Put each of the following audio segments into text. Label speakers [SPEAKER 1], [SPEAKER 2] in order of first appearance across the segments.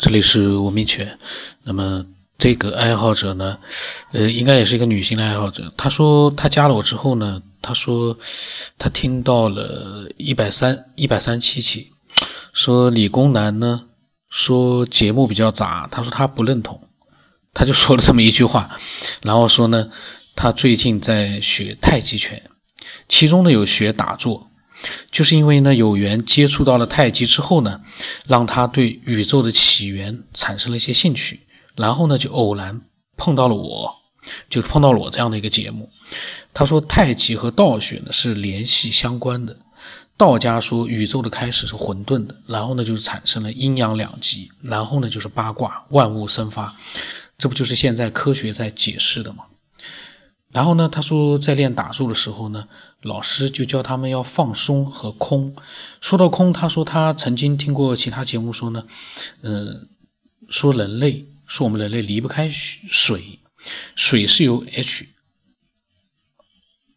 [SPEAKER 1] 这里是文明犬。那么这个爱好者呢，呃，应该也是一个女性的爱好者。她说她加了我之后呢，她说她听到了一百三一百三七期，说理工男呢说节目比较杂，她说她不认同，她就说了这么一句话，然后说呢，她最近在学太极拳，其中呢有学打坐。就是因为呢，有缘接触到了太极之后呢，让他对宇宙的起源产生了一些兴趣，然后呢，就偶然碰到了我，就碰到了我这样的一个节目。他说太极和道学呢是联系相关的，道家说宇宙的开始是混沌的，然后呢就产生了阴阳两极，然后呢就是八卦，万物生发，这不就是现在科学在解释的吗？然后呢，他说在练打坐的时候呢，老师就教他们要放松和空。说到空，他说他曾经听过其他节目说呢，嗯，说人类说我们人类离不开水，水是由 H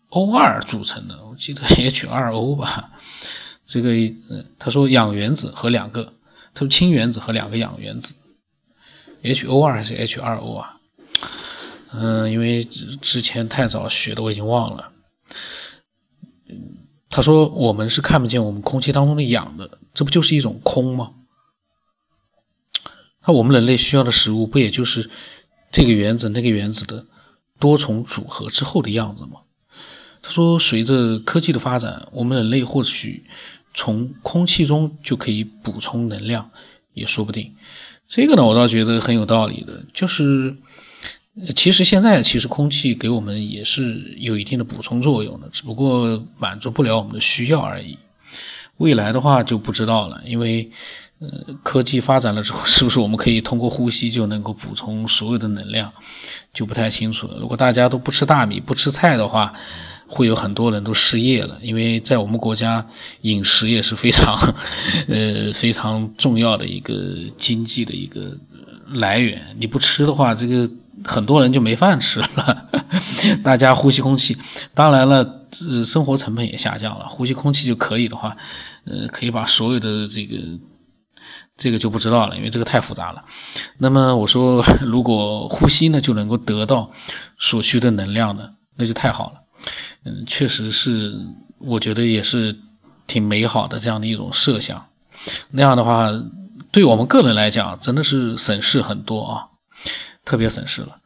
[SPEAKER 1] O 二组成的，我记得 H 二 O 吧。这个，嗯，他说氧原子和两个，他说氢原子和两个氧原子，H O 二还是 H 二 O 啊？嗯，因为之前太早学的，我已经忘了。他说我们是看不见我们空气当中的氧的，这不就是一种空吗？那我们人类需要的食物，不也就是这个原子、那个原子的多重组合之后的样子吗？他说，随着科技的发展，我们人类或许从空气中就可以补充能量，也说不定。这个呢，我倒觉得很有道理的，就是。其实现在其实空气给我们也是有一定的补充作用的，只不过满足不了我们的需要而已。未来的话就不知道了，因为呃科技发展了之后，是不是我们可以通过呼吸就能够补充所有的能量，就不太清楚了。如果大家都不吃大米、不吃菜的话，会有很多人都失业了，因为在我们国家饮食也是非常呃非常重要的一个经济的一个来源。你不吃的话，这个。很多人就没饭吃了，大家呼吸空气，当然了，呃，生活成本也下降了。呼吸空气就可以的话，呃，可以把所有的这个，这个就不知道了，因为这个太复杂了。那么我说，如果呼吸呢就能够得到所需的能量呢，那就太好了。嗯，确实是，我觉得也是挺美好的这样的一种设想。那样的话，对我们个人来讲，真的是省事很多啊。特别省事了，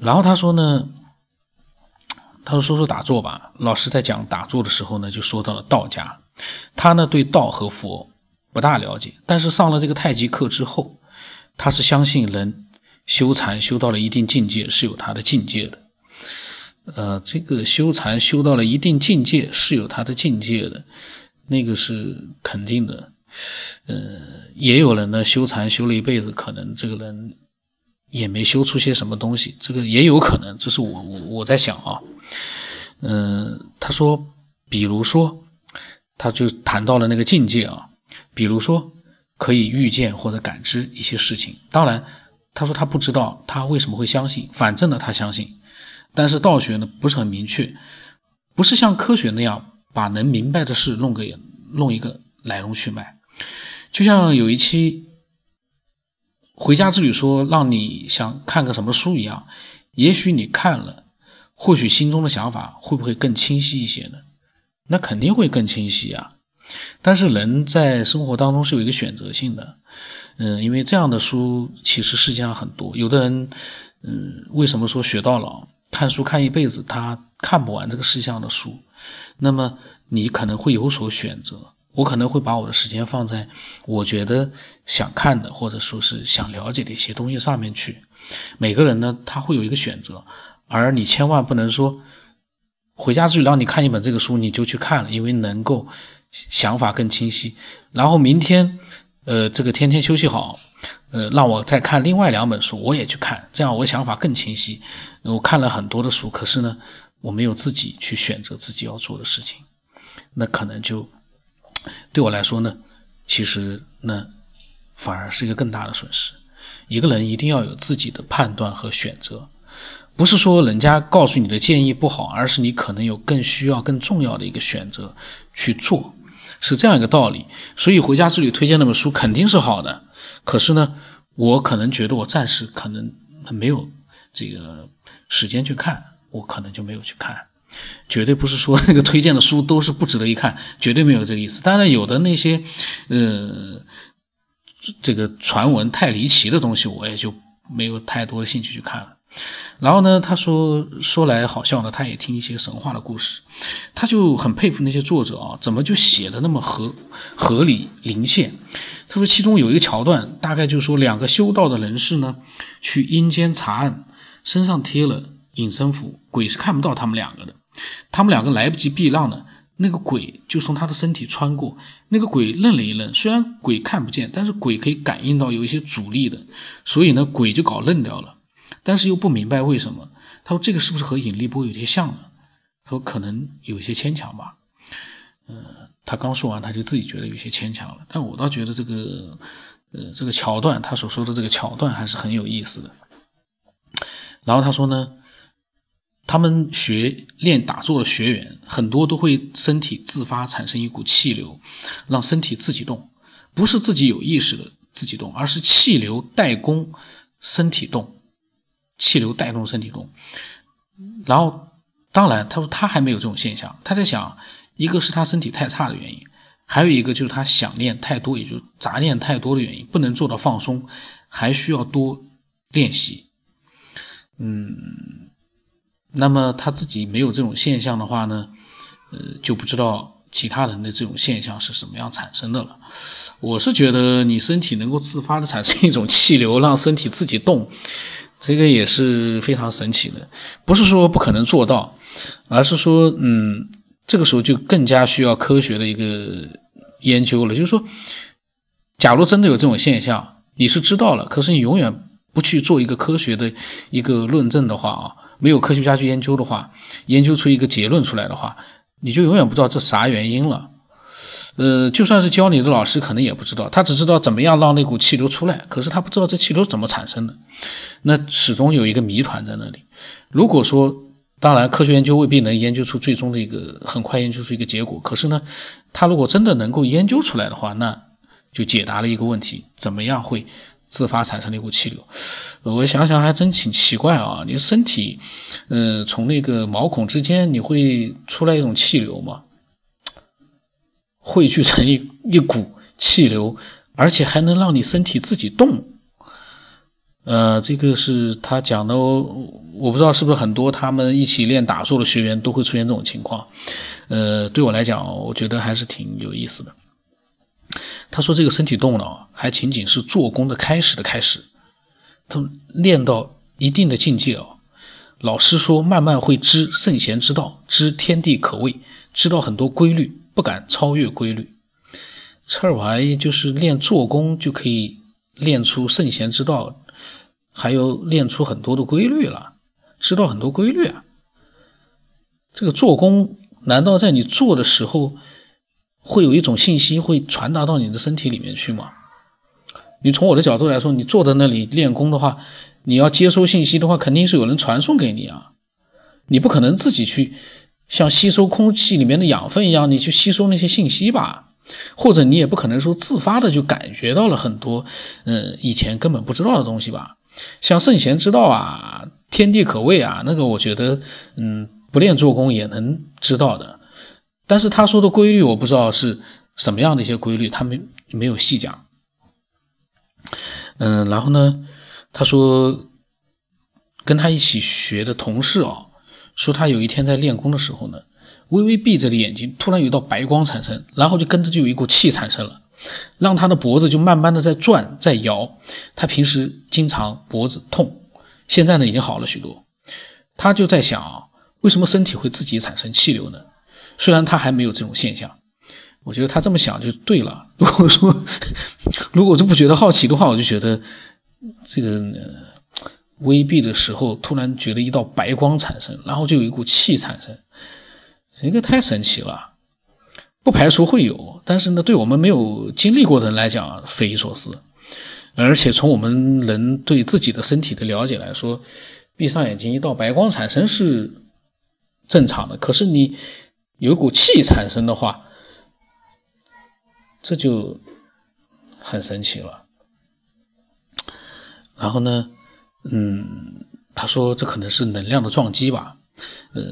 [SPEAKER 1] 然后他说呢，他说说说打坐吧。老师在讲打坐的时候呢，就说到了道家。他呢对道和佛不大了解，但是上了这个太极课之后，他是相信人修禅修到了一定境界是有他的境界的。呃，这个修禅修到了一定境界是有他的境界的，那个是肯定的。呃，也有人呢修禅修了一辈子，可能这个人。也没修出些什么东西，这个也有可能，这是我我我在想啊，嗯，他说，比如说，他就谈到了那个境界啊，比如说可以预见或者感知一些事情。当然，他说他不知道他为什么会相信，反正呢他相信。但是道学呢不是很明确，不是像科学那样把能明白的事弄个弄一个来龙去脉，就像有一期。回家之旅说让你想看个什么书一样，也许你看了，或许心中的想法会不会更清晰一些呢？那肯定会更清晰啊。但是人在生活当中是有一个选择性的，嗯，因为这样的书其实世界上很多。有的人，嗯，为什么说学到老，看书看一辈子，他看不完这个世界上的书？那么你可能会有所选择。我可能会把我的时间放在我觉得想看的，或者说是想了解的一些东西上面去。每个人呢，他会有一个选择，而你千万不能说回家之后让你看一本这个书，你就去看了，因为能够想法更清晰。然后明天，呃，这个天天休息好，呃，让我再看另外两本书，我也去看，这样我想法更清晰。我看了很多的书，可是呢，我没有自己去选择自己要做的事情，那可能就。对我来说呢，其实呢，反而是一个更大的损失。一个人一定要有自己的判断和选择，不是说人家告诉你的建议不好，而是你可能有更需要、更重要的一个选择去做，是这样一个道理。所以回家之旅推荐那本书肯定是好的，可是呢，我可能觉得我暂时可能没有这个时间去看，我可能就没有去看。绝对不是说那个推荐的书都是不值得一看，绝对没有这个意思。当然，有的那些呃这个传闻太离奇的东西，我也就没有太多的兴趣去看了。然后呢，他说说来好笑呢，他也听一些神话的故事，他就很佩服那些作者啊，怎么就写的那么合合理灵现？他说其中有一个桥段，大概就是说两个修道的人士呢，去阴间查案，身上贴了隐身符，鬼是看不到他们两个的。他们两个来不及避让呢，那个鬼就从他的身体穿过，那个鬼愣了一愣，虽然鬼看不见，但是鬼可以感应到有一些阻力的，所以呢，鬼就搞愣掉了。但是又不明白为什么，他说这个是不是和引力波有些像呢？他说可能有些牵强吧。嗯，他刚说完他就自己觉得有些牵强了，但我倒觉得这个，呃，这个桥段他所说的这个桥段还是很有意思的。然后他说呢，他们学练打坐的学员很多都会身体自发产生一股气流，让身体自己动，不是自己有意识的自己动，而是气流带动身体动。气流带动身体动，然后当然，他说他还没有这种现象。他在想，一个是他身体太差的原因，还有一个就是他想练太多，也就杂念太多的原因，不能做到放松，还需要多练习。嗯，那么他自己没有这种现象的话呢，呃，就不知道其他人的这种现象是什么样产生的了。我是觉得，你身体能够自发的产生一种气流，让身体自己动。这个也是非常神奇的，不是说不可能做到，而是说，嗯，这个时候就更加需要科学的一个研究了。就是说，假如真的有这种现象，你是知道了，可是你永远不去做一个科学的一个论证的话啊，没有科学家去研究的话，研究出一个结论出来的话，你就永远不知道这啥原因了。呃，就算是教你的老师，可能也不知道，他只知道怎么样让那股气流出来，可是他不知道这气流怎么产生的，那始终有一个谜团在那里。如果说，当然科学研究未必能研究出最终的一个很快研究出一个结果，可是呢，他如果真的能够研究出来的话，那就解答了一个问题：怎么样会自发产生了一股气流？我想想还真挺奇怪啊，你身体，呃，从那个毛孔之间你会出来一种气流吗？汇聚成一一股气流，而且还能让你身体自己动。呃，这个是他讲的，我不知道是不是很多他们一起练打坐的学员都会出现这种情况。呃，对我来讲，我觉得还是挺有意思的。他说这个身体动了，还仅仅是做工的开始的开始。他练到一定的境界哦，老师说慢慢会知圣贤之道，知天地可畏，知道很多规律。不敢超越规律，这玩意就是练做工就可以练出圣贤之道，还有练出很多的规律了，知道很多规律啊。这个做工难道在你做的时候会有一种信息会传达到你的身体里面去吗？你从我的角度来说，你坐在那里练功的话，你要接收信息的话，肯定是有人传送给你啊，你不可能自己去。像吸收空气里面的养分一样，你去吸收那些信息吧，或者你也不可能说自发的就感觉到了很多，嗯，以前根本不知道的东西吧。像圣贤之道啊，天地可畏啊，那个我觉得，嗯，不练做工也能知道的。但是他说的规律，我不知道是什么样的一些规律，他没没有细讲。嗯，然后呢，他说跟他一起学的同事啊。说他有一天在练功的时候呢，微微闭着的眼睛，突然有一道白光产生，然后就跟着就有一股气产生了，让他的脖子就慢慢的在转在摇。他平时经常脖子痛，现在呢已经好了许多。他就在想啊，为什么身体会自己产生气流呢？虽然他还没有这种现象，我觉得他这么想就对了。如果说 如果就不觉得好奇的话，我就觉得这个。微闭的时候，突然觉得一道白光产生，然后就有一股气产生，这个太神奇了。不排除会有，但是呢，对我们没有经历过的人来讲，匪夷所思。而且从我们人对自己的身体的了解来说，闭上眼睛一道白光产生是正常的。可是你有股气产生的话，这就很神奇了。然后呢，嗯，他说这可能是能量的撞击吧，呃，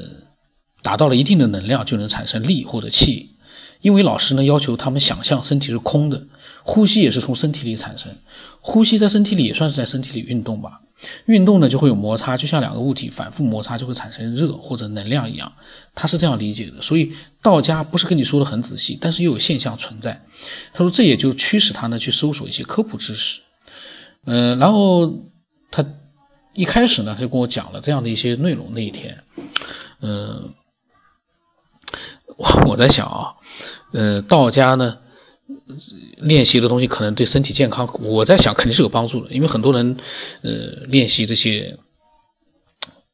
[SPEAKER 1] 达到了一定的能量就能产生力或者气。因为老师呢要求他们想象身体是空的，呼吸也是从身体里产生，呼吸在身体里也算是在身体里运动吧。运动呢就会有摩擦，就像两个物体反复摩擦就会产生热或者能量一样，他是这样理解的。所以道家不是跟你说的很仔细，但是又有现象存在。他说这也就驱使他呢去搜索一些科普知识。嗯，然后他一开始呢他就跟我讲了这样的一些内容。那一天，嗯，我我在想啊。呃，道家呢，练习的东西可能对身体健康，我在想肯定是有帮助的，因为很多人，呃，练习这些，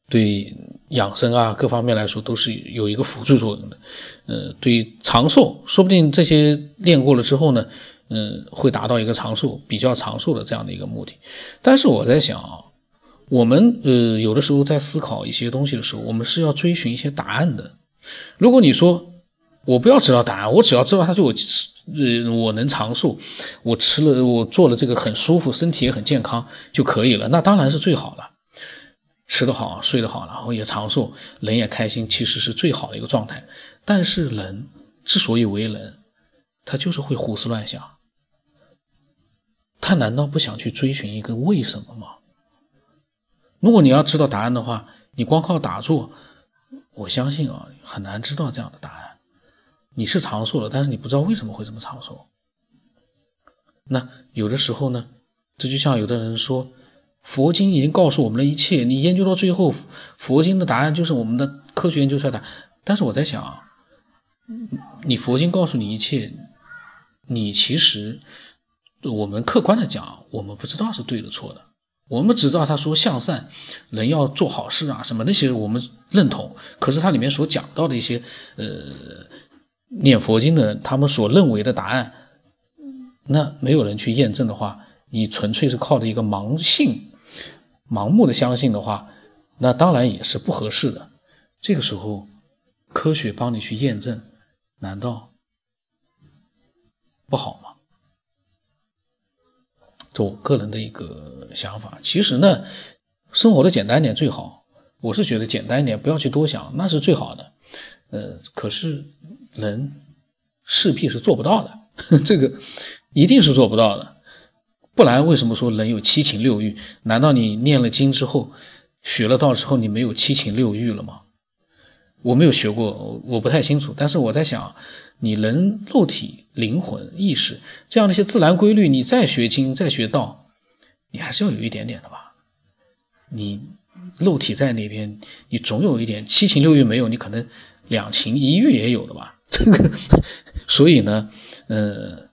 [SPEAKER 1] 对养生啊各方面来说都是有一个辅助作用的。呃，对长寿，说不定这些练过了之后呢，嗯，会达到一个长寿、比较长寿的这样的一个目的。但是我在想啊，我们呃有的时候在思考一些东西的时候，我们是要追寻一些答案的。如果你说，我不要知道答案，我只要知道它对我吃，呃，我能长寿，我吃了，我做了这个很舒服，身体也很健康就可以了。那当然是最好了，吃得好，睡得好，然后也长寿，人也开心，其实是最好的一个状态。但是人之所以为人，他就是会胡思乱想，他难道不想去追寻一个为什么吗？如果你要知道答案的话，你光靠打坐，我相信啊，很难知道这样的答案。你是长寿了，但是你不知道为什么会这么长寿。那有的时候呢，这就像有的人说，佛经已经告诉我们了一切，你研究到最后，佛经的答案就是我们的科学研究出来的。但是我在想，你佛经告诉你一切，你其实我们客观的讲，我们不知道是对的错的，我们只知道他说向善，人要做好事啊什么那些我们认同，可是它里面所讲到的一些呃。念佛经的人，他们所认为的答案，那没有人去验证的话，你纯粹是靠着一个盲信、盲目的相信的话，那当然也是不合适的。这个时候，科学帮你去验证，难道不好吗？这我个人的一个想法。其实呢，生活的简单点最好。我是觉得简单一点，不要去多想，那是最好的。呃，可是。人势必是做不到的，这个一定是做不到的。不然为什么说人有七情六欲？难道你念了经之后，学了道之后，你没有七情六欲了吗？我没有学过，我不太清楚。但是我在想，你人肉体、灵魂、意识这样的一些自然规律，你再学经、再学道，你还是要有一点点的吧？你肉体在那边，你总有一点七情六欲没有，你可能两情一欲也有的吧？这个，所以呢，呃，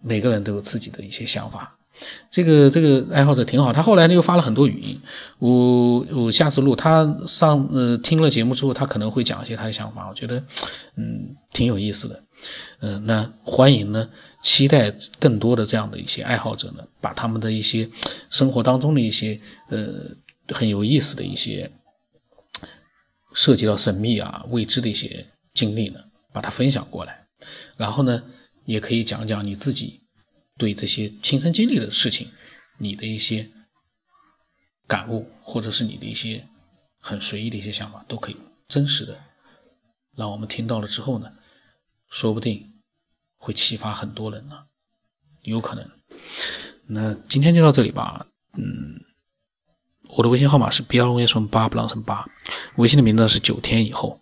[SPEAKER 1] 每个人都有自己的一些想法。这个这个爱好者挺好，他后来呢又发了很多语音。我我下次录他上呃听了节目之后，他可能会讲一些他的想法。我觉得嗯挺有意思的。嗯，那欢迎呢，期待更多的这样的一些爱好者呢，把他们的一些生活当中的一些呃很有意思的一些涉及到神秘啊未知的一些。经历呢，把它分享过来，然后呢，也可以讲讲你自己对这些亲身经历的事情，你的一些感悟，或者是你的一些很随意的一些想法，都可以真实的让我们听到了之后呢，说不定会启发很多人呢，有可能。那今天就到这里吧，嗯，我的微信号码是 b l s 八不 l 成八，微信的名字是九天以后。